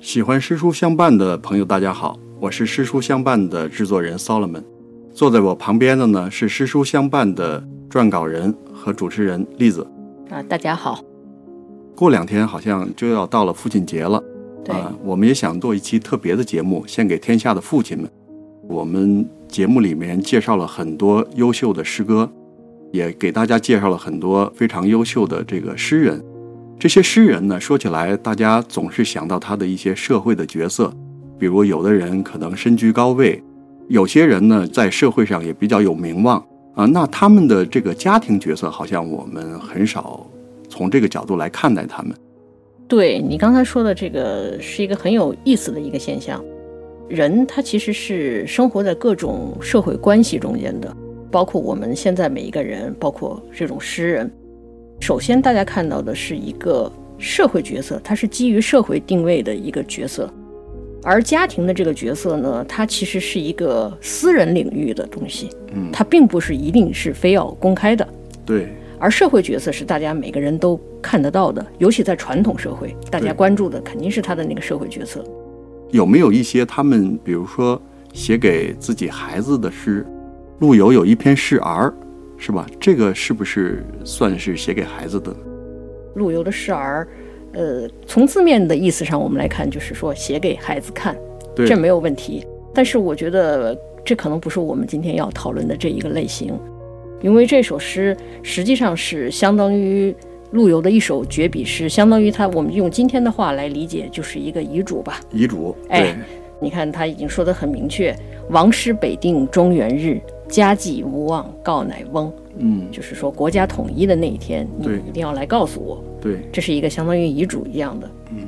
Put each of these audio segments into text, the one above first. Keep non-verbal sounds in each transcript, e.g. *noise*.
喜欢诗书相伴的朋友，大家好，我是诗书相伴的制作人 Solomon。坐在我旁边的呢是诗书相伴的撰稿人和主持人栗子。啊，大家好。过两天好像就要到了父亲节了，对啊，我们也想做一期特别的节目，献给天下的父亲们。我们节目里面介绍了很多优秀的诗歌，也给大家介绍了很多非常优秀的这个诗人。这些诗人呢，说起来大家总是想到他的一些社会的角色，比如有的人可能身居高位，有些人呢在社会上也比较有名望啊。那他们的这个家庭角色，好像我们很少从这个角度来看待他们。对你刚才说的这个是一个很有意思的一个现象。人他其实是生活在各种社会关系中间的，包括我们现在每一个人，包括这种诗人。首先，大家看到的是一个社会角色，它是基于社会定位的一个角色，而家庭的这个角色呢，它其实是一个私人领域的东西，嗯，它并不是一定是非要公开的。对，而社会角色是大家每个人都看得到的，尤其在传统社会，大家关注的肯定是他的那个社会角色。有没有一些他们，比如说写给自己孩子的诗？陆游有一篇示儿，是吧？这个是不是算是写给孩子的？陆游的示儿，呃，从字面的意思上我们来看，就是说写给孩子看，对，这没有问题。但是我觉得这可能不是我们今天要讨论的这一个类型，因为这首诗实际上是相当于陆游的一首绝笔诗，相当于他我们用今天的话来理解，就是一个遗嘱吧。遗嘱，哎，你看他已经说得很明确：“王师北定中原日，家祭无忘告乃翁。”嗯，就是说国家统一的那一天，你对一定要来告诉我。对。这是一个相当于遗嘱一样的。嗯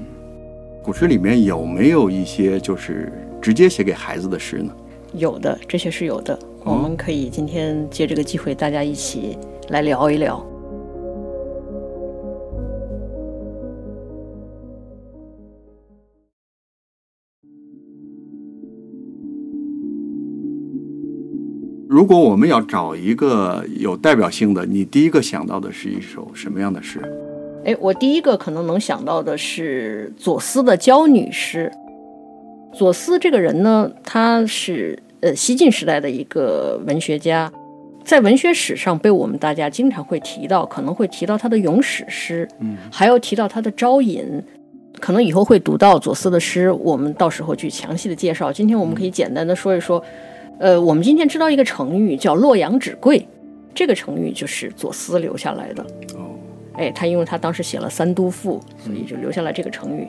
古诗里面有没有一些就是直接写给孩子的诗呢？有的，这些是有的。哦我们可以今天借这个机会，大家一起来聊一聊。如果我们要找一个有代表性的，你第一个想到的是一首什么样的诗？哎，我第一个可能能想到的是左思的娇女诗。左思这个人呢，他是呃西晋时代的一个文学家，在文学史上被我们大家经常会提到，可能会提到他的咏史诗，嗯，还有提到他的招引。可能以后会读到左思的诗，我们到时候去详细的介绍。今天我们可以简单的说一说，呃，我们今天知道一个成语叫“洛阳纸贵”，这个成语就是左思留下来的。哦，哎，他因为他当时写了《三都赋》，所以就留下了这个成语。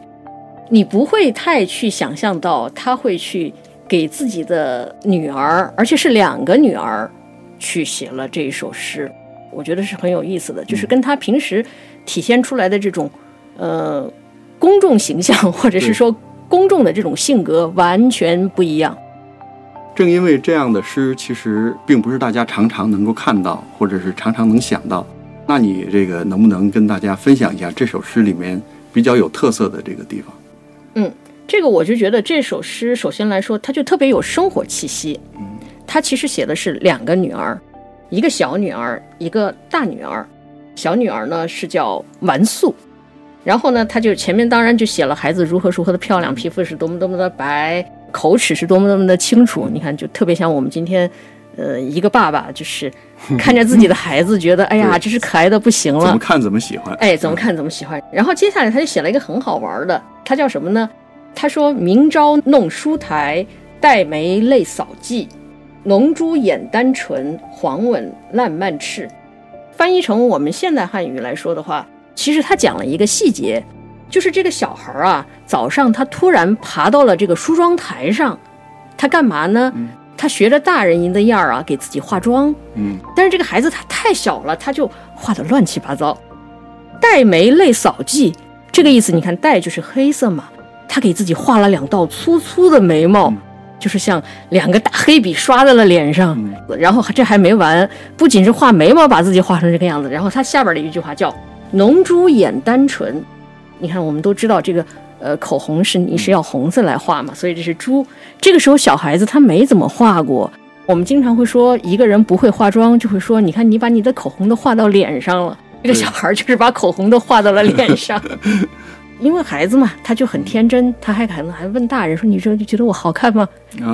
你不会太去想象到他会去给自己的女儿，而且是两个女儿，去写了这一首诗。我觉得是很有意思的，就是跟他平时体现出来的这种呃公众形象，或者是说公众的这种性格完全不一样。正因为这样的诗，其实并不是大家常常能够看到，或者是常常能想到。那你这个能不能跟大家分享一下这首诗里面比较有特色的这个地方？嗯这个我就觉得这首诗，首先来说，它就特别有生活气息。嗯它其实写的是两个女儿，一个小女儿，一个大女儿。小女儿呢是叫完素，然后呢，她就前面当然就写了孩子如何如何的漂亮，皮肤是多么多么的白，口齿是多么多么的清楚。你看，就特别像我们今天，呃，一个爸爸就是 *laughs* 看着自己的孩子，觉得哎呀，对这是可爱的不行了怎么。看怎么喜欢。哎，怎么看怎么喜欢。然后接下来他就写了一个很好玩的，他叫什么呢？他说：“明朝弄书台，黛眉泪扫髻，浓朱掩丹唇，黄吻烂漫翅。”翻译成我们现代汉语来说的话，其实他讲了一个细节，就是这个小孩儿啊，早上他突然爬到了这个梳妆台上，他干嘛呢？他学着大人的样儿啊，给自己化妆。嗯，但是这个孩子他太小了，他就画的乱七八糟。黛眉泪扫髻，这个意思，你看黛就是黑色嘛，他给自己画了两道粗粗的眉毛，就是像两个大黑笔刷在了脸上。然后这还没完，不仅是画眉毛把自己画成这个样子，然后他下边的一句话叫“浓朱眼丹唇”。你看，我们都知道这个呃口红是你是要红色来画嘛，所以这是猪。这个时候小孩子他没怎么画过。我们经常会说一个人不会化妆，就会说你看你把你的口红都画到脸上了。这个小孩就是把口红都画到了脸上。*laughs* 因为孩子嘛，他就很天真，他还可能还问大人说：“你说就觉得我好看吗？”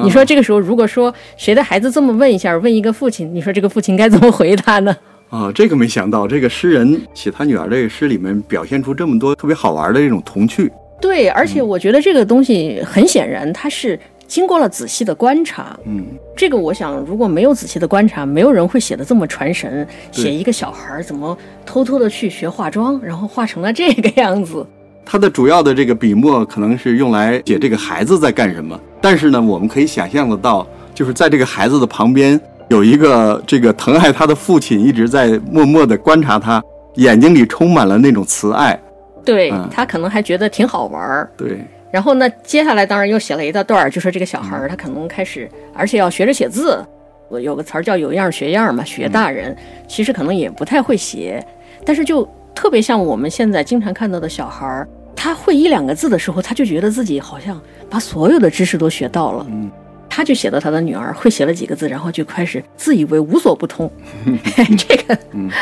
你说这个时候，如果说谁的孩子这么问一下，问一个父亲，你说这个父亲该怎么回答呢？啊，这个没想到，这个诗人写他女儿这个诗里面表现出这么多特别好玩的这种童趣。对，而且我觉得这个东西很显然，他是经过了仔细的观察。嗯，这个我想，如果没有仔细的观察，没有人会写的这么传神，写一个小孩怎么偷偷的去学化妆，然后画成了这个样子。他的主要的这个笔墨可能是用来写这个孩子在干什么，但是呢，我们可以想象得到，就是在这个孩子的旁边有一个这个疼爱他的父亲，一直在默默地观察他，眼睛里充满了那种慈爱。对他可能还觉得挺好玩儿。对，然后呢，接下来当然又写了一大段，就说这个小孩儿他可能开始，而且要学着写字。我有个词儿叫有样学样嘛，学大人其实可能也不太会写，但是就。特别像我们现在经常看到的小孩儿，他会一两个字的时候，他就觉得自己好像把所有的知识都学到了。嗯，他就写到他的女儿会写了几个字，然后就开始自以为无所不通。*laughs* *laughs* 这个，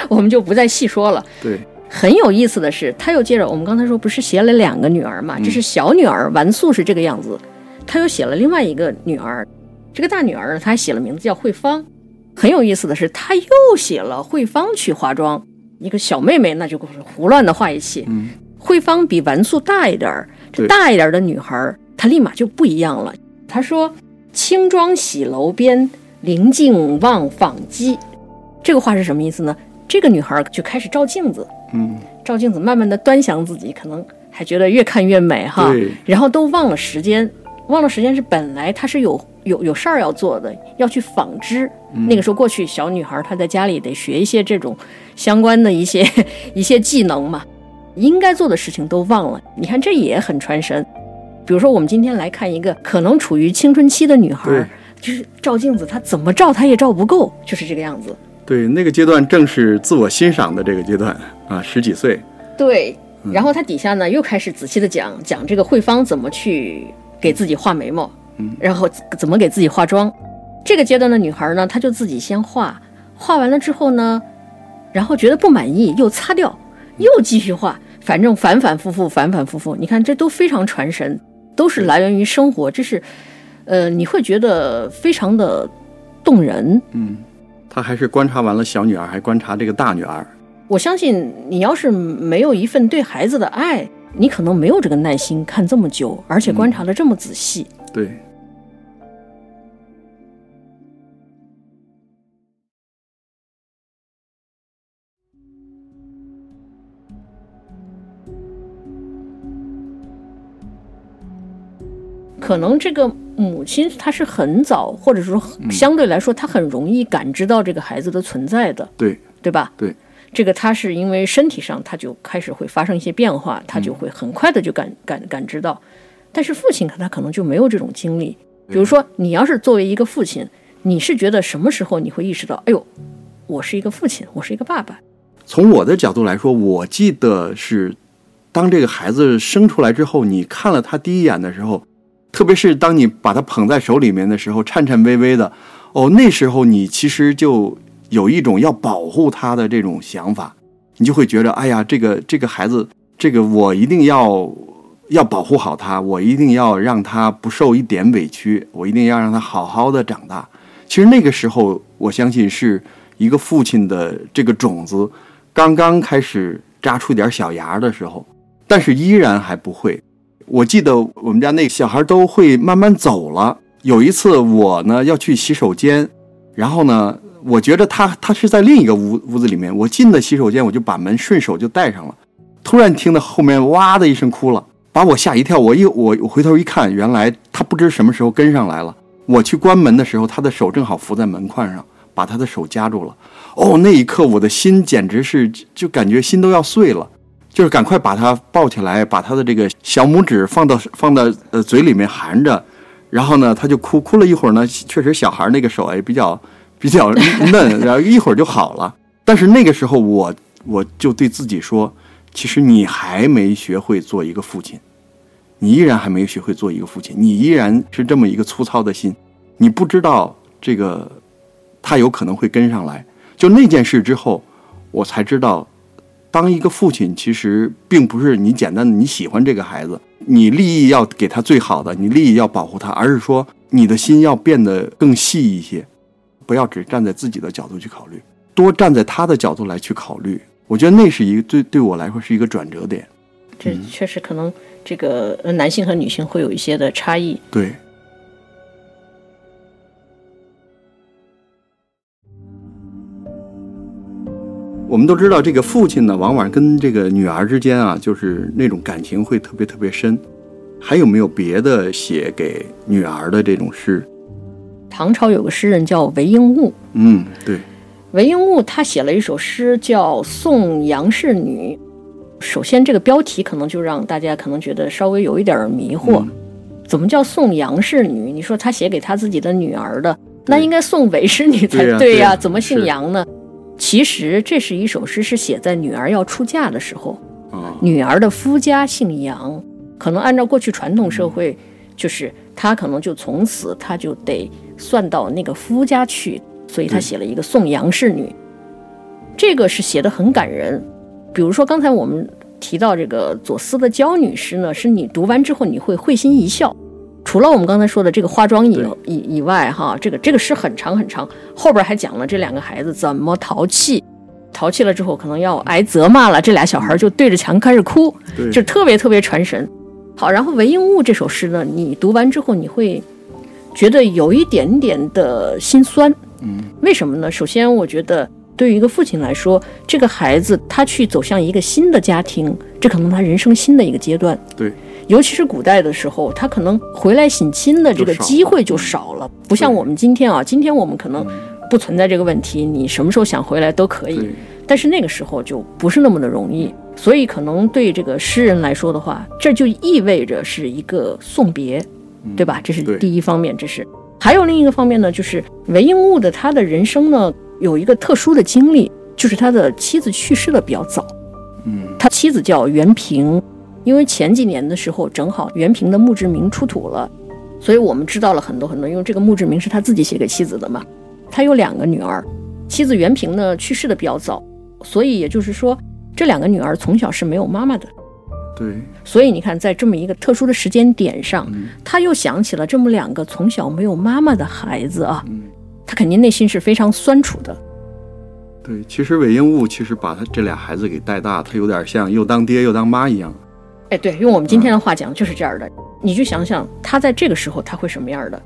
我们就不再细说了。对，很有意思的是，他又接着我们刚才说不是写了两个女儿嘛？这是小女儿完素是这个样子，他又写了另外一个女儿，这个大女儿呢，他还写了名字叫慧芳。很有意思的是，他又写了慧芳去化妆。一个小妹妹，那就胡乱的画一气。嗯，慧芳比完素大一点儿，这大一点的女孩，她立马就不一样了。她说：“轻装洗楼边，临镜望访鸡。”这个话是什么意思呢？这个女孩就开始照镜子，嗯，照镜子，慢慢的端详自己，可能还觉得越看越美哈。然后都忘了时间，忘了时间是本来她是有有有事儿要做的，要去纺织。那个时候过去，小女孩她在家里得学一些这种相关的一些 *laughs* 一些技能嘛，应该做的事情都忘了。你看这也很传神。比如说我们今天来看一个可能处于青春期的女孩，就是照镜子，她怎么照她也照不够，就是这个样子。对，那个阶段正是自我欣赏的这个阶段啊，十几岁。对，然后她底下呢又开始仔细的讲讲这个慧芳怎么去给自己画眉毛，嗯，然后怎么给自己化妆。这个阶段的女孩呢，她就自己先画，画完了之后呢，然后觉得不满意，又擦掉，又继续画，反正反反复复，反反复复。你看，这都非常传神，都是来源于生活，这是，呃，你会觉得非常的动人。嗯，他还是观察完了小女儿，还观察这个大女儿。我相信你要是没有一份对孩子的爱，你可能没有这个耐心看这么久，而且观察的这么仔细。对。可能这个母亲她是很早，或者说相对来说，她很容易感知到这个孩子的存在的，对对吧？对，这个他是因为身体上他就开始会发生一些变化，他就会很快的就感感感知到。但是父亲他可能就没有这种经历。比如说，你要是作为一个父亲，你是觉得什么时候你会意识到，哎呦，我是一个父亲，我是一个爸爸？从我的角度来说，我记得是当这个孩子生出来之后，你看了他第一眼的时候。特别是当你把它捧在手里面的时候，颤颤巍巍的，哦，那时候你其实就有一种要保护他的这种想法，你就会觉得，哎呀，这个这个孩子，这个我一定要要保护好他，我一定要让他不受一点委屈，我一定要让他好好的长大。其实那个时候，我相信是一个父亲的这个种子刚刚开始扎出点小芽的时候，但是依然还不会。我记得我们家那个小孩都会慢慢走了。有一次我呢要去洗手间，然后呢，我觉得他他是在另一个屋屋子里面。我进了洗手间，我就把门顺手就带上了。突然听到后面哇的一声哭了，把我吓一跳。我一我我回头一看，原来他不知什么时候跟上来了。我去关门的时候，他的手正好扶在门框上，把他的手夹住了。哦，那一刻我的心简直是就感觉心都要碎了。就是赶快把他抱起来，把他的这个小拇指放到放到呃嘴里面含着，然后呢，他就哭哭了一会儿呢。确实，小孩那个手哎比较比较 *laughs* 嫩，然后一会儿就好了。但是那个时候，我我就对自己说，其实你还没学会做一个父亲，你依然还没学会做一个父亲，你依然是这么一个粗糙的心，你不知道这个他有可能会跟上来。就那件事之后，我才知道。当一个父亲，其实并不是你简单的你喜欢这个孩子，你利益要给他最好的，你利益要保护他，而是说你的心要变得更细一些，不要只站在自己的角度去考虑，多站在他的角度来去考虑。我觉得那是一个对对我来说是一个转折点。这确实可能这个呃男性和女性会有一些的差异。对。我们都知道，这个父亲呢，往往跟这个女儿之间啊，就是那种感情会特别特别深。还有没有别的写给女儿的这种诗？唐朝有个诗人叫韦应物，嗯，对，韦应物他写了一首诗叫《送杨氏女》。首先，这个标题可能就让大家可能觉得稍微有一点迷惑。怎么叫送杨氏女？你说他写给他自己的女儿的，那应该送韦氏女才对呀？怎么姓杨呢？其实这是一首诗，是写在女儿要出嫁的时候。女儿的夫家姓杨，可能按照过去传统社会，就是她可能就从此她就得算到那个夫家去，所以她写了一个送杨氏女。这个是写的很感人。比如说刚才我们提到这个左思的娇女诗呢，是你读完之后你会会心一笑。除了我们刚才说的这个化妆以以以外，哈，这个这个诗很长很长，后边还讲了这两个孩子怎么淘气，淘气了之后可能要挨责骂了，这俩小孩就对着墙开始哭，就特别特别传神。好，然后韦应物这首诗呢，你读完之后你会觉得有一点点的心酸，嗯，为什么呢？首先，我觉得对于一个父亲来说，这个孩子他去走向一个新的家庭，这可能他人生新的一个阶段，对。尤其是古代的时候，他可能回来省亲的这个机会就少了，不像我们今天啊。今天我们可能不存在这个问题，你什么时候想回来都可以。但是那个时候就不是那么的容易，所以可能对这个诗人来说的话，这就意味着是一个送别，对吧？这是第一方面。这是还有另一个方面呢，就是韦应物的他的人生呢有一个特殊的经历，就是他的妻子去世的比较早。嗯，他妻子叫袁平。因为前几年的时候，正好袁平的墓志铭出土了，所以我们知道了很多很多。因为这个墓志铭是他自己写给妻子的嘛，他有两个女儿，妻子袁平呢去世的比较早，所以也就是说，这两个女儿从小是没有妈妈的。对。所以你看，在这么一个特殊的时间点上，他又想起了这么两个从小没有妈妈的孩子啊，他肯定内心是非常酸楚的。对，其实韦应物其实把他这俩孩子给带大，他有点像又当爹又当妈一样。哎，对，用我们今天的话讲，就是这样的。你去想想，他在这个时候他会什么样的？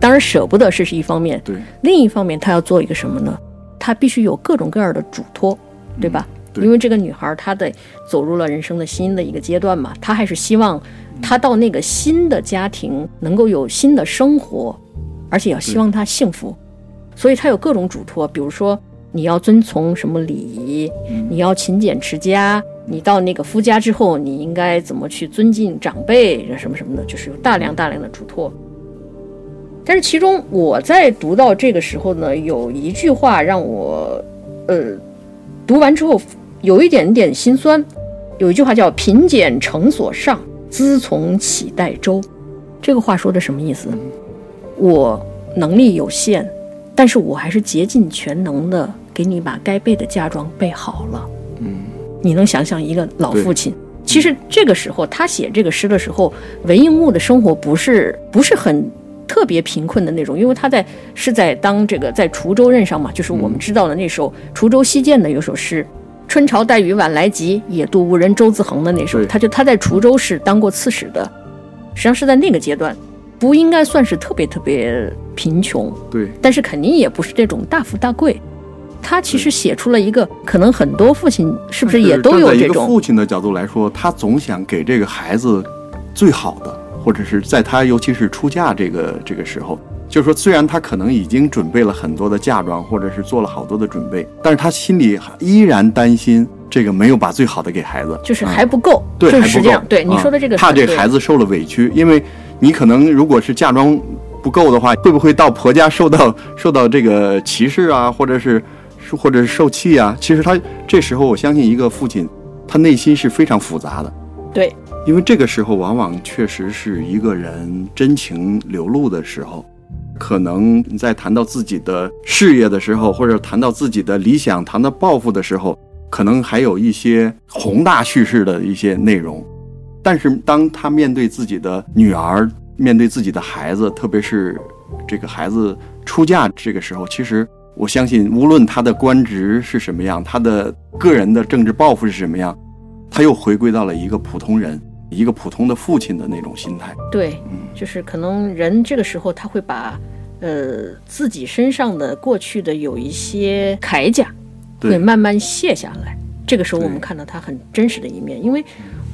当然舍不得是是一方面，对。另一方面，他要做一个什么呢？他必须有各种各样的嘱托，对吧？因为这个女孩她得走入了人生的新的一个阶段嘛，她还是希望她到那个新的家庭能够有新的生活，而且要希望她幸福，所以她有各种嘱托，比如说你要遵从什么礼仪，你要勤俭持家。你到那个夫家之后，你应该怎么去尊敬长辈，什么什么的，就是有大量大量的嘱托。但是其中我在读到这个时候呢，有一句话让我，呃，读完之后有一点点心酸。有一句话叫“贫俭诚所上，资从乞代周”。这个话说的什么意思？我能力有限，但是我还是竭尽全能的给你把该备的嫁妆备好了。嗯你能想象一个老父亲？其实这个时候他写这个诗的时候，韦应物的生活不是不是很特别贫困的那种，因为他在是在当这个在滁州任上嘛，就是我们知道的那首滁州西涧的有首诗：“春潮带雨晚来急，野渡无人舟自横”的那首，他就他在滁州是当过刺史的，实际上是在那个阶段，不应该算是特别特别贫穷，对，但是肯定也不是这种大富大贵。他其实写出了一个可能很多父亲是不是也都有这种父亲的角度来说，他总想给这个孩子最好的，或者是在他尤其是出嫁这个这个时候，就是说虽然他可能已经准备了很多的嫁妆，或者是做了好多的准备，但是他心里依然担心这个没有把最好的给孩子，就是还不够，对，还不够。对你说的这个，怕这孩子受了委屈，因为你可能如果是嫁妆不够的话，会不会到婆家受到受到这个歧视啊，或者是？或者是受气啊，其实他这时候，我相信一个父亲，他内心是非常复杂的。对，因为这个时候往往确实是一个人真情流露的时候，可能在谈到自己的事业的时候，或者谈到自己的理想、谈到抱负的时候，可能还有一些宏大叙事的一些内容。但是当他面对自己的女儿，面对自己的孩子，特别是这个孩子出嫁这个时候，其实我相信，无论他的官职是什么样，他的个人的政治抱负是什么样，他又回归到了一个普通人、一个普通的父亲的那种心态。对，就是可能人这个时候他会把，呃，自己身上的过去的有一些铠甲，会对慢慢卸下来。这个时候我们看到他很真实的一面，因为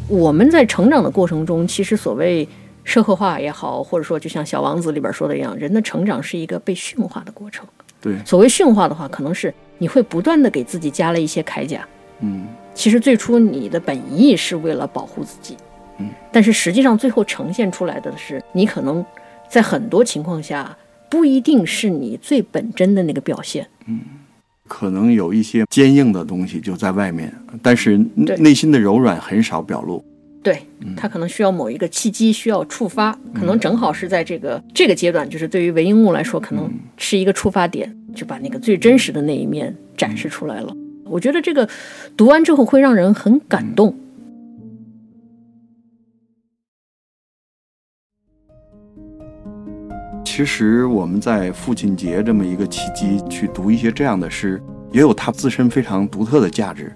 我们在成长的过程中，其实所谓社会化也好，或者说就像《小王子》里边说的一样，人的成长是一个被驯化的过程。对，所谓驯化的话，可能是你会不断的给自己加了一些铠甲。嗯，其实最初你的本意是为了保护自己，嗯，但是实际上最后呈现出来的是，你可能在很多情况下不一定是你最本真的那个表现。嗯可能有一些坚硬的东西就在外面，但是内心的柔软很少表露。对他可能需要某一个契机，需要触发，可能正好是在这个这个阶段，就是对于韦应物来说，可能是一个触发点，就把那个最真实的那一面展示出来了。我觉得这个读完之后会让人很感动。其实我们在父亲节这么一个契机去读一些这样的诗，也有它自身非常独特的价值。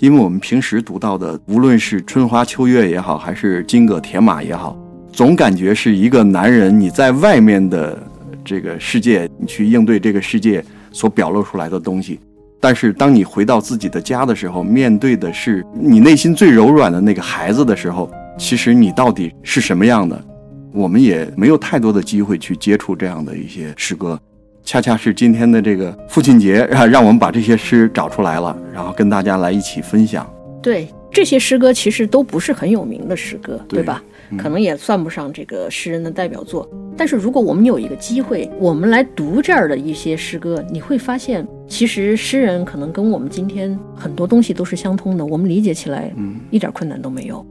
因为我们平时读到的，无论是春花秋月也好，还是金戈铁马也好，总感觉是一个男人你在外面的这个世界，你去应对这个世界所表露出来的东西。但是当你回到自己的家的时候，面对的是你内心最柔软的那个孩子的时候，其实你到底是什么样的？我们也没有太多的机会去接触这样的一些诗歌，恰恰是今天的这个父亲节，让 *laughs* 让我们把这些诗找出来了，然后跟大家来一起分享。对这些诗歌，其实都不是很有名的诗歌，对对吧？可能也算不上这个诗人的代表作。但是如果我们有一个机会，我们来读这儿的一些诗歌，你会发现，其实诗人可能跟我们今天很多东西都是相通的，我们理解起来嗯，一点困难都没有。